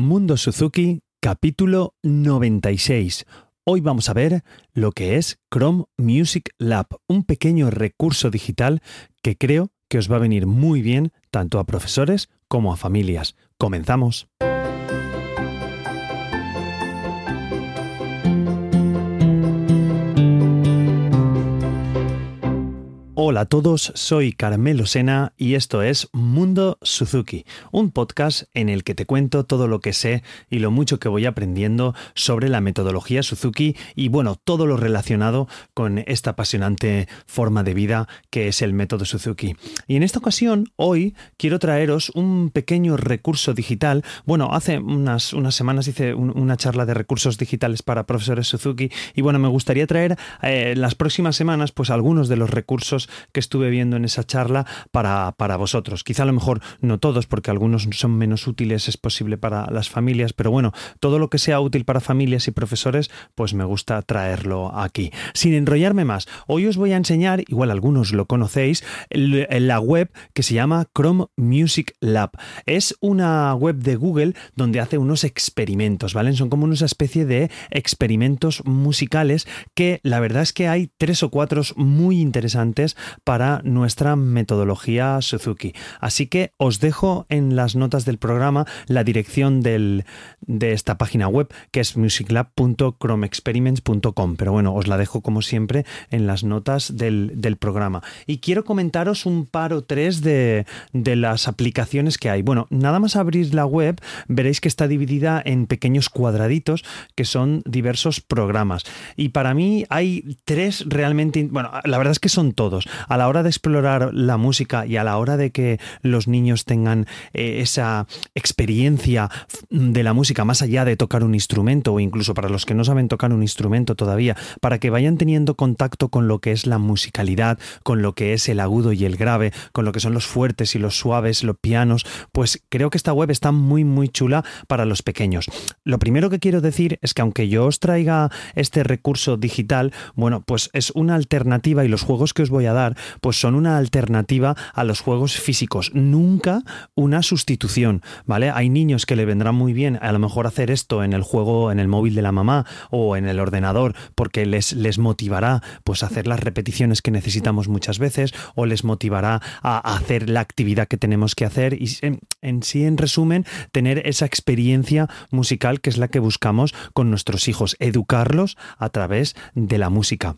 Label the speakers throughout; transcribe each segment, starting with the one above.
Speaker 1: Mundo Suzuki, capítulo 96. Hoy vamos a ver lo que es Chrome Music Lab, un pequeño recurso digital que creo que os va a venir muy bien tanto a profesores como a familias. Comenzamos. Hola a todos, soy Carmelo Sena y esto es Mundo Suzuki, un podcast en el que te cuento todo lo que sé y lo mucho que voy aprendiendo sobre la metodología Suzuki y bueno, todo lo relacionado con esta apasionante forma de vida que es el método Suzuki. Y en esta ocasión, hoy quiero traeros un pequeño recurso digital. Bueno, hace unas, unas semanas hice una charla de recursos digitales para profesores Suzuki y bueno, me gustaría traer eh, las próximas semanas pues algunos de los recursos que estuve viendo en esa charla para, para vosotros. Quizá a lo mejor no todos, porque algunos son menos útiles, es posible para las familias, pero bueno, todo lo que sea útil para familias y profesores, pues me gusta traerlo aquí. Sin enrollarme más, hoy os voy a enseñar, igual algunos lo conocéis, la web que se llama Chrome Music Lab. Es una web de Google donde hace unos experimentos, ¿vale? Son como una especie de experimentos musicales que la verdad es que hay tres o cuatro muy interesantes para nuestra metodología Suzuki. Así que os dejo en las notas del programa la dirección de esta página web que es musiclab.chromexperiments.com. Pero bueno, os la dejo como siempre en las notas del, programa. Y quiero comentaros un par o tres de, de las aplicaciones que hay. Bueno, nada más abrir la web veréis que está dividida en pequeños cuadraditos que son diversos programas. Y para mí hay tres realmente, bueno, la verdad es que son todos a la hora de explorar la música y a la hora de que los niños tengan eh, esa experiencia de la música más allá de tocar un instrumento o incluso para los que no saben tocar un instrumento todavía, para que vayan teniendo contacto con lo que es la musicalidad, con lo que es el agudo y el grave, con lo que son los fuertes y los suaves, los pianos, pues creo que esta web está muy muy chula para los pequeños. Lo primero que quiero decir es que aunque yo os traiga este recurso digital, bueno, pues es una alternativa y los juegos que os voy a dar pues son una alternativa a los juegos físicos, nunca una sustitución, ¿vale? Hay niños que le vendrán muy bien a lo mejor hacer esto en el juego, en el móvil de la mamá o en el ordenador, porque les, les motivará pues a hacer las repeticiones que necesitamos muchas veces o les motivará a hacer la actividad que tenemos que hacer y en, en sí, en resumen, tener esa experiencia musical que es la que buscamos con nuestros hijos, educarlos a través de la música.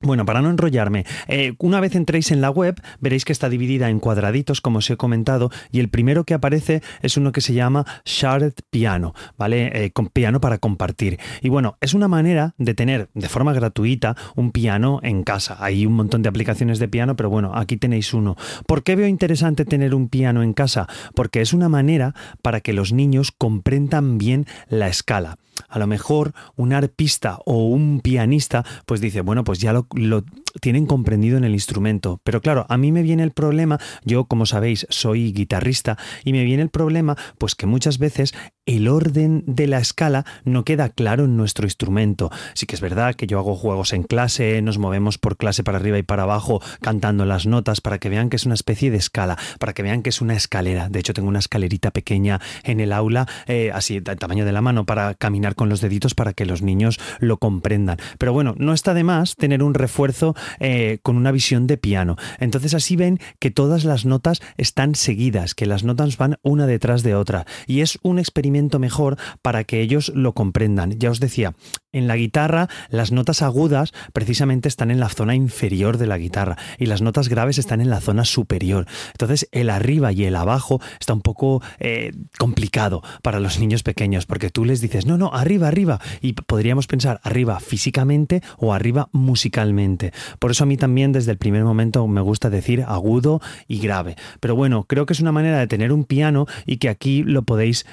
Speaker 1: Bueno, para no enrollarme, eh, una vez entréis en la web veréis que está dividida en cuadraditos, como os he comentado, y el primero que aparece es uno que se llama Shared Piano, ¿vale? Eh, con piano para compartir. Y bueno, es una manera de tener de forma gratuita un piano en casa. Hay un montón de aplicaciones de piano, pero bueno, aquí tenéis uno. ¿Por qué veo interesante tener un piano en casa? Porque es una manera para que los niños comprendan bien la escala a lo mejor un arpista o un pianista pues dice, bueno, pues ya lo, lo, tienen comprendido en el instrumento. Pero claro, a mí me viene el problema, yo como sabéis soy guitarrista, y me viene el problema pues que muchas veces el orden de la escala no queda claro en nuestro instrumento. Sí que es verdad que yo hago juegos en clase, nos movemos por clase para arriba y para abajo cantando las notas para que vean que es una especie de escala, para que vean que es una escalera. De hecho, tengo una escalerita pequeña en el aula, eh, así del tamaño de la mano, para caminar con los deditos para que los niños lo comprendan. Pero bueno, no está de más tener un refuerzo eh, con una visión de piano. Entonces así ven que todas las notas están seguidas, que las notas van una detrás de otra. Y es un experimento mejor para que ellos lo comprendan. Ya os decía, en la guitarra las notas agudas precisamente están en la zona inferior de la guitarra y las notas graves están en la zona superior. Entonces el arriba y el abajo está un poco eh, complicado para los niños pequeños porque tú les dices, no, no, arriba, arriba. Y podríamos pensar arriba físicamente o arriba musicalmente. Por eso a mí también desde el primer momento me gusta decir agudo y grave. Pero bueno, creo que es una manera de tener un piano y que aquí lo podéis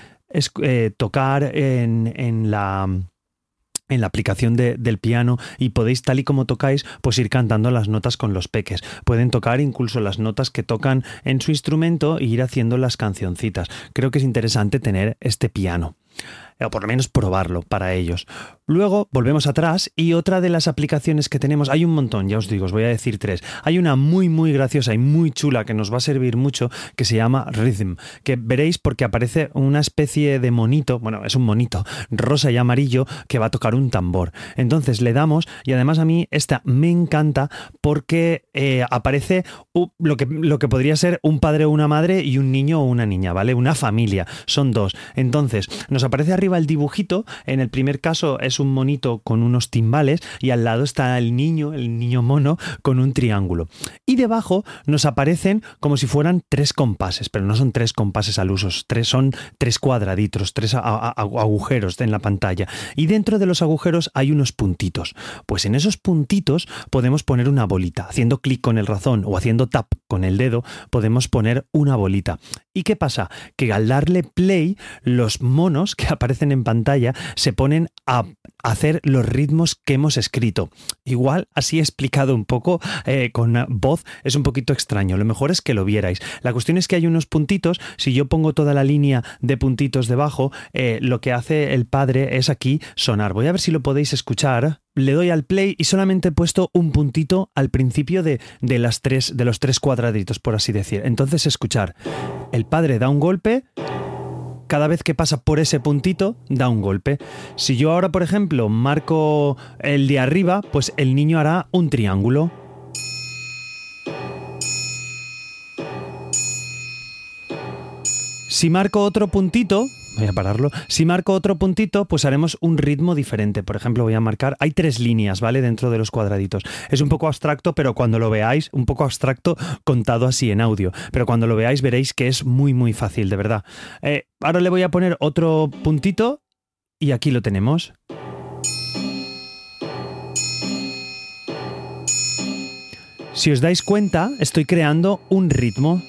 Speaker 1: eh, tocar en, en la en la aplicación del piano y podéis tal y como tocáis pues ir cantando las notas con los peques. Pueden tocar incluso las notas que tocan en su instrumento e ir haciendo las cancioncitas. Creo que es interesante tener este piano o por lo menos probarlo para ellos. Luego volvemos atrás y otra de las aplicaciones que tenemos, hay un montón, ya os digo, os voy a decir tres. Hay una muy muy graciosa y muy chula que nos va a servir mucho que se llama Rhythm, que veréis porque aparece una especie de monito, bueno, es un monito rosa y amarillo que va a tocar un tambor. Entonces le damos y además a mí esta me encanta porque eh, aparece lo, que, lo que podría ser un padre o una madre y un niño o una niña, ¿vale? Una familia, son dos. Entonces nos aparece arriba el dibujito, en el primer caso es un monito con unos timbales y al lado está el niño, el niño mono, con un triángulo. Y debajo nos aparecen como si fueran tres compases, pero no son tres compases al uso, tres son tres cuadraditos, tres agujeros en la pantalla. Y dentro de los agujeros hay unos puntitos. Pues en esos puntitos podemos poner una bolita. Haciendo clic con el razón o haciendo tap con el dedo podemos poner una bolita. ¿Y qué pasa? Que al darle play, los monos que en pantalla se ponen a hacer los ritmos que hemos escrito. Igual, así explicado un poco eh, con voz, es un poquito extraño. Lo mejor es que lo vierais. La cuestión es que hay unos puntitos. Si yo pongo toda la línea de puntitos debajo, eh, lo que hace el padre es aquí sonar. Voy a ver si lo podéis escuchar. Le doy al play y solamente he puesto un puntito al principio de, de, las tres, de los tres cuadraditos, por así decir. Entonces, escuchar. El padre da un golpe cada vez que pasa por ese puntito, da un golpe. Si yo ahora, por ejemplo, marco el de arriba, pues el niño hará un triángulo. Si marco otro puntito, voy a pararlo. Si marco otro puntito, pues haremos un ritmo diferente. Por ejemplo, voy a marcar, hay tres líneas, ¿vale? Dentro de los cuadraditos. Es un poco abstracto, pero cuando lo veáis, un poco abstracto contado así en audio. Pero cuando lo veáis veréis que es muy, muy fácil, de verdad. Eh, ahora le voy a poner otro puntito y aquí lo tenemos. Si os dais cuenta, estoy creando un ritmo.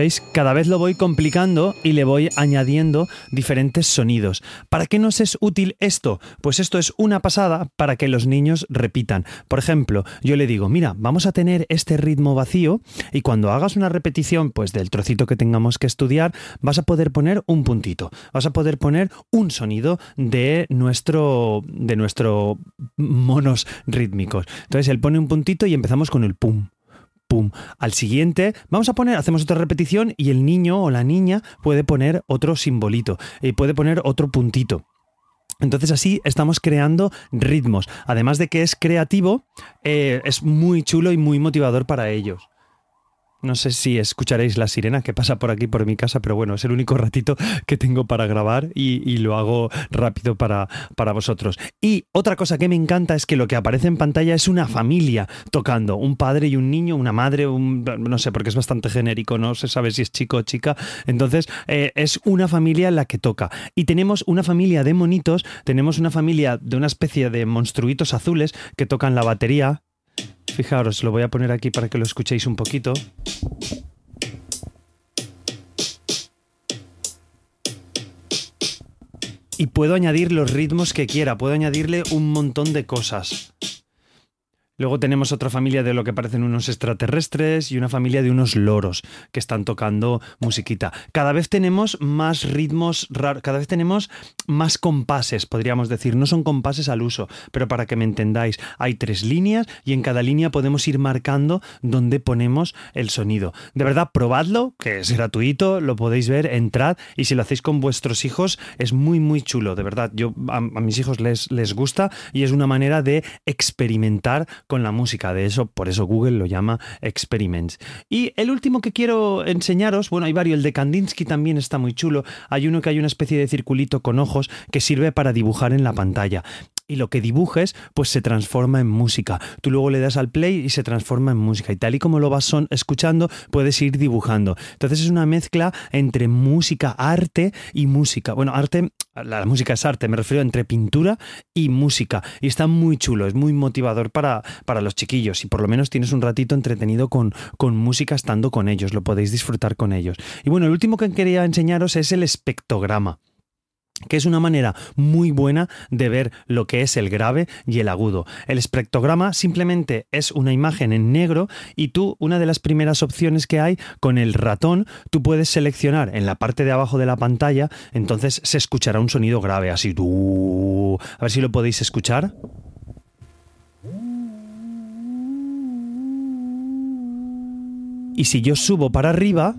Speaker 1: ¿Veis? Cada vez lo voy complicando y le voy añadiendo diferentes sonidos. ¿Para qué nos es útil esto? Pues esto es una pasada para que los niños repitan. Por ejemplo, yo le digo, mira, vamos a tener este ritmo vacío y cuando hagas una repetición pues del trocito que tengamos que estudiar, vas a poder poner un puntito, vas a poder poner un sonido de nuestro de nuestro monos rítmicos. Entonces él pone un puntito y empezamos con el pum pum. Al siguiente, vamos a poner, hacemos otra repetición y el niño o la niña puede poner otro simbolito y puede poner otro puntito. Entonces así estamos creando ritmos. Además de que es creativo, eh, es muy chulo y muy motivador para ellos. No sé si escucharéis la sirena que pasa por aquí, por mi casa, pero bueno, es el único ratito que tengo para grabar y, lo hago rápido para, para, vosotros. Y otra cosa que me encanta es que lo que aparece en pantalla es una familia tocando, un padre y un niño, una madre, un, no sé, porque es bastante genérico, no se sabe si es chico o chica. Entonces, eh, es una familia la que toca. Y tenemos una familia de monitos, tenemos una familia de una especie de monstruitos azules que tocan la batería, Fijaros, lo voy a poner aquí para que lo escuchéis un poquito. Y puedo añadir los ritmos que quiera, puedo añadirle un montón de cosas. Luego tenemos otra familia de lo que parecen unos extraterrestres y una familia de unos loros que están tocando musiquita. Cada vez tenemos más ritmos raros, cada vez tenemos más compases, podríamos decir. No son compases al uso, pero para que me entendáis, hay tres líneas y en cada línea podemos ir marcando dónde ponemos el sonido. De verdad, probadlo, que es gratuito, lo podéis ver, entrad y si lo hacéis con vuestros hijos es muy, muy chulo. De verdad, yo a, a mis hijos les, les gusta y es una manera de experimentar con la música. De eso, por eso Google lo llama Experiments. Y el último que quiero enseñaros, bueno, hay varios, el de Kandinsky también está muy chulo. Hay uno que hay una especie de circulito con ojos que sirve para dibujar en la pantalla y lo que dibujes pues se transforma en música. Tú luego le das al play y se transforma en música y tal y como lo vas son escuchando puedes ir dibujando. Entonces es una mezcla entre música, arte y música. Bueno, arte, la, música es arte, me refiero entre pintura y música y está muy chulo, es muy motivador para, para los chiquillos y por lo menos tienes un ratito entretenido con, con música estando con ellos, lo podéis disfrutar con ellos. Y bueno, el último que quería enseñaros es el espectrograma. Que es una manera muy buena de ver lo que es el grave y el agudo. El espectrograma simplemente es una imagen en negro y tú, una de las primeras opciones que hay con el ratón, tú puedes seleccionar en la parte de abajo de la pantalla, entonces se escuchará un sonido grave, así. A ver si lo podéis escuchar. Y si yo subo para arriba,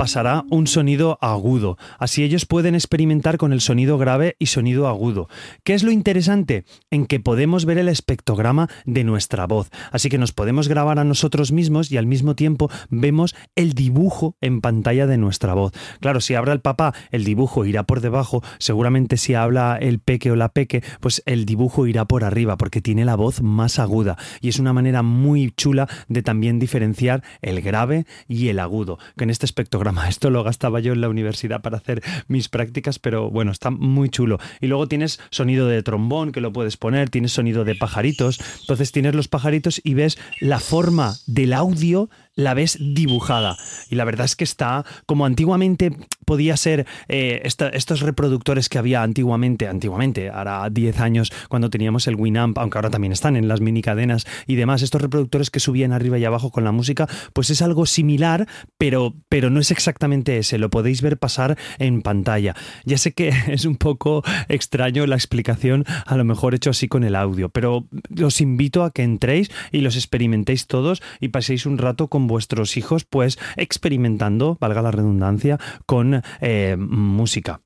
Speaker 1: pasará un sonido agudo. Así ellos pueden experimentar con el sonido grave y sonido agudo. ¿Qué es lo interesante? En que podemos ver el espectrograma de nuestra voz. Así que nos podemos grabar a nosotros mismos y al mismo tiempo vemos el dibujo en pantalla de nuestra voz. Claro, si habla el papá, el dibujo irá por debajo. Seguramente si habla el peque o la peque, pues el dibujo irá por arriba porque tiene la voz más aguda. Y es una manera muy chula de también diferenciar el grave y el agudo. Que en este espectrograma esto lo gastaba yo en la universidad para hacer mis prácticas, pero bueno, está muy chulo. Y luego tienes sonido de trombón que lo puedes poner, tienes sonido de pajaritos. Entonces tienes los pajaritos y ves la forma del audio la ves dibujada. Y la verdad es que está como antiguamente podía ser eh, estos reproductores que había antiguamente, antiguamente, ahora 10 años cuando teníamos el Winamp, aunque ahora también están en las mini cadenas y demás, estos reproductores que subían arriba y abajo con la música, pues es algo similar, pero, pero no es exactamente ese, lo podéis ver pasar en pantalla. Ya sé que es un poco extraño la explicación, a lo mejor hecho así con el audio, pero os invito a que entréis y los experimentéis todos y paséis un rato con vuestros hijos, pues experimentando, valga la redundancia, con eh, música.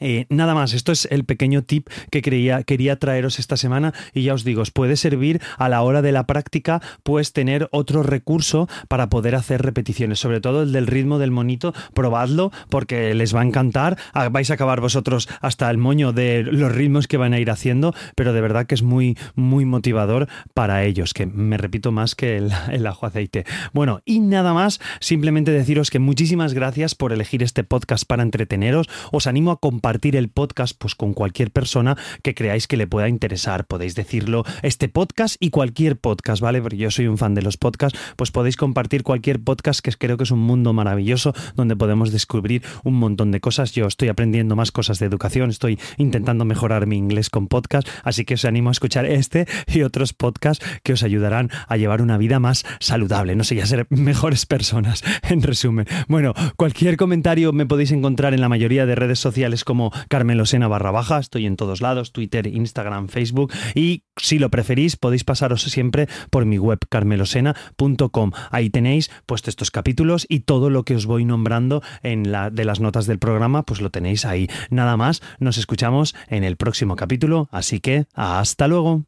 Speaker 1: Eh, nada más, esto es el pequeño tip que quería, traeros esta semana y ya os digo, os puede servir a la hora de la práctica, pues tener otro recurso para poder hacer repeticiones, sobre todo el del ritmo del monito, probadlo porque les va a encantar, ah, vais a acabar vosotros hasta el moño de los ritmos que van a ir haciendo, pero de verdad que es muy, muy motivador para ellos, que me repito más que el, el ajo aceite. Bueno, y nada más, simplemente deciros que muchísimas gracias por elegir este podcast para entreteneros, os animo a compartir compartir el podcast pues, con cualquier persona que creáis que le pueda interesar. Podéis decirlo, este podcast y cualquier podcast, ¿vale? Porque yo soy un fan de los podcasts, pues podéis compartir cualquier podcast que creo que es un mundo maravilloso donde podemos descubrir un montón de cosas. Yo estoy aprendiendo más cosas de educación, estoy intentando mejorar mi inglés con podcast, así que os animo a escuchar este y otros podcasts que os ayudarán a llevar una vida más saludable, no sé, ya ser mejores personas, en resumen. Bueno, cualquier comentario me podéis encontrar en la mayoría de redes sociales como Carmelo Sena barra baja, estoy en todos lados, Twitter, Instagram, Facebook y si lo preferís podéis pasaros siempre por mi web carmelosena.com. Ahí tenéis puestos estos capítulos y todo lo que os voy nombrando en la de las notas del programa, pues lo tenéis ahí. Nada más, nos escuchamos en el próximo capítulo, así que hasta luego.